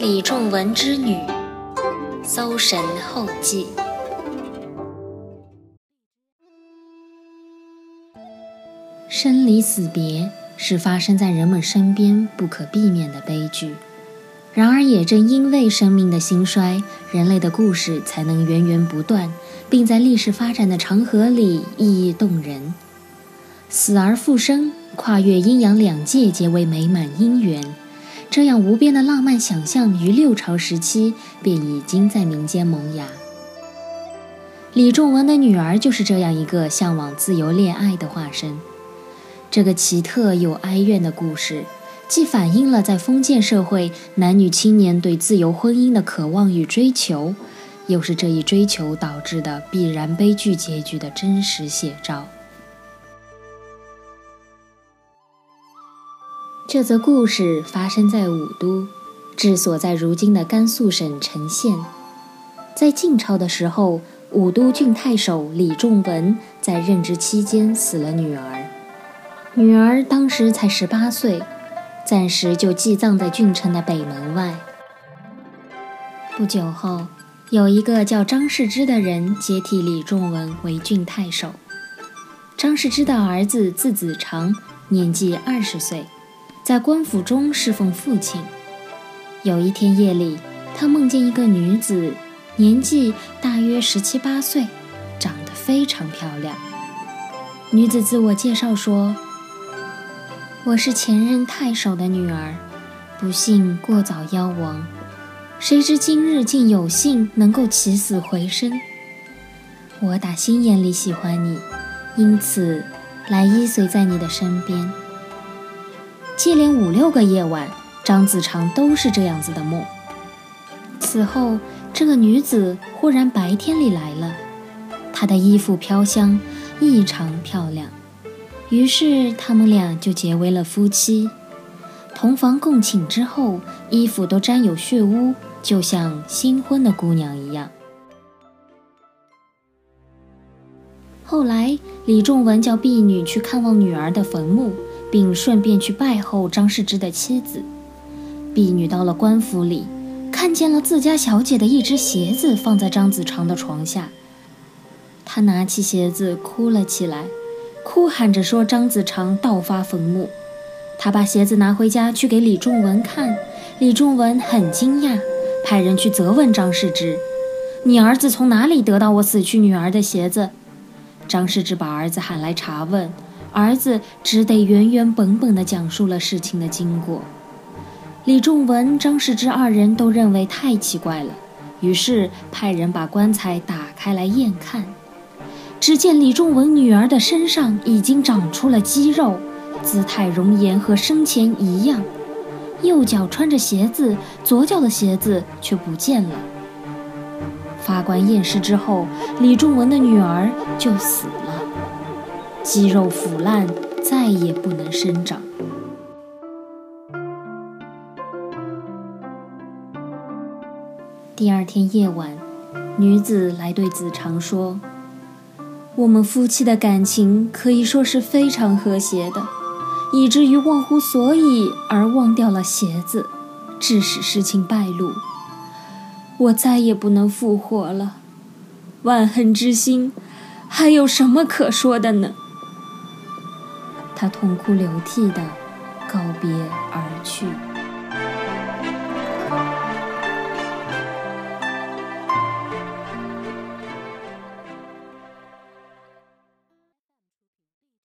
李仲文之女，搜神后记。生离死别是发生在人们身边不可避免的悲剧，然而也正因为生命的兴衰，人类的故事才能源源不断，并在历史发展的长河里意义动人。死而复生，跨越阴阳两界，结为美满姻缘。这样无边的浪漫想象，于六朝时期便已经在民间萌芽。李仲文的女儿就是这样一个向往自由恋爱的化身。这个奇特又哀怨的故事，既反映了在封建社会男女青年对自由婚姻的渴望与追求，又是这一追求导致的必然悲剧结局的真实写照。这则故事发生在武都，治所在如今的甘肃省成县。在晋朝的时候，武都郡太守李仲文在任职期间死了女儿，女儿当时才十八岁，暂时就寄葬在郡城的北门外。不久后，有一个叫张世之的人接替李仲文为郡太守。张世之的儿子字子长，年纪二十岁。在官府中侍奉父亲。有一天夜里，他梦见一个女子，年纪大约十七八岁，长得非常漂亮。女子自我介绍说：“我是前任太守的女儿，不幸过早夭亡。谁知今日竟有幸能够起死回生。我打心眼里喜欢你，因此来依随在你的身边。”接连五六个夜晚，张子长都是这样子的梦。此后，这个女子忽然白天里来了，她的衣服飘香，异常漂亮。于是他们俩就结为了夫妻。同房共寝之后，衣服都沾有血污，就像新婚的姑娘一样。后来，李仲文叫婢女去看望女儿的坟墓。并顺便去拜候张世之的妻子。婢女到了官府里，看见了自家小姐的一只鞋子放在张子长的床下。她拿起鞋子哭了起来，哭喊着说：“张子长盗发坟墓。”她把鞋子拿回家去给李仲文看，李仲文很惊讶，派人去责问张世之：“你儿子从哪里得到我死去女儿的鞋子？”张世之把儿子喊来查问。儿子只得原原本本地讲述了事情的经过。李仲文、张世之二人都认为太奇怪了，于是派人把棺材打开来验看。只见李仲文女儿的身上已经长出了肌肉，姿态容颜和生前一样。右脚穿着鞋子，左脚的鞋子却不见了。法官验尸之后，李仲文的女儿就死了。肌肉腐烂，再也不能生长。第二天夜晚，女子来对子长说：“我们夫妻的感情可以说是非常和谐的，以至于忘乎所以而忘掉了鞋子，致使事情败露。我再也不能复活了，万恨之心，还有什么可说的呢？”他痛哭流涕的告别而去。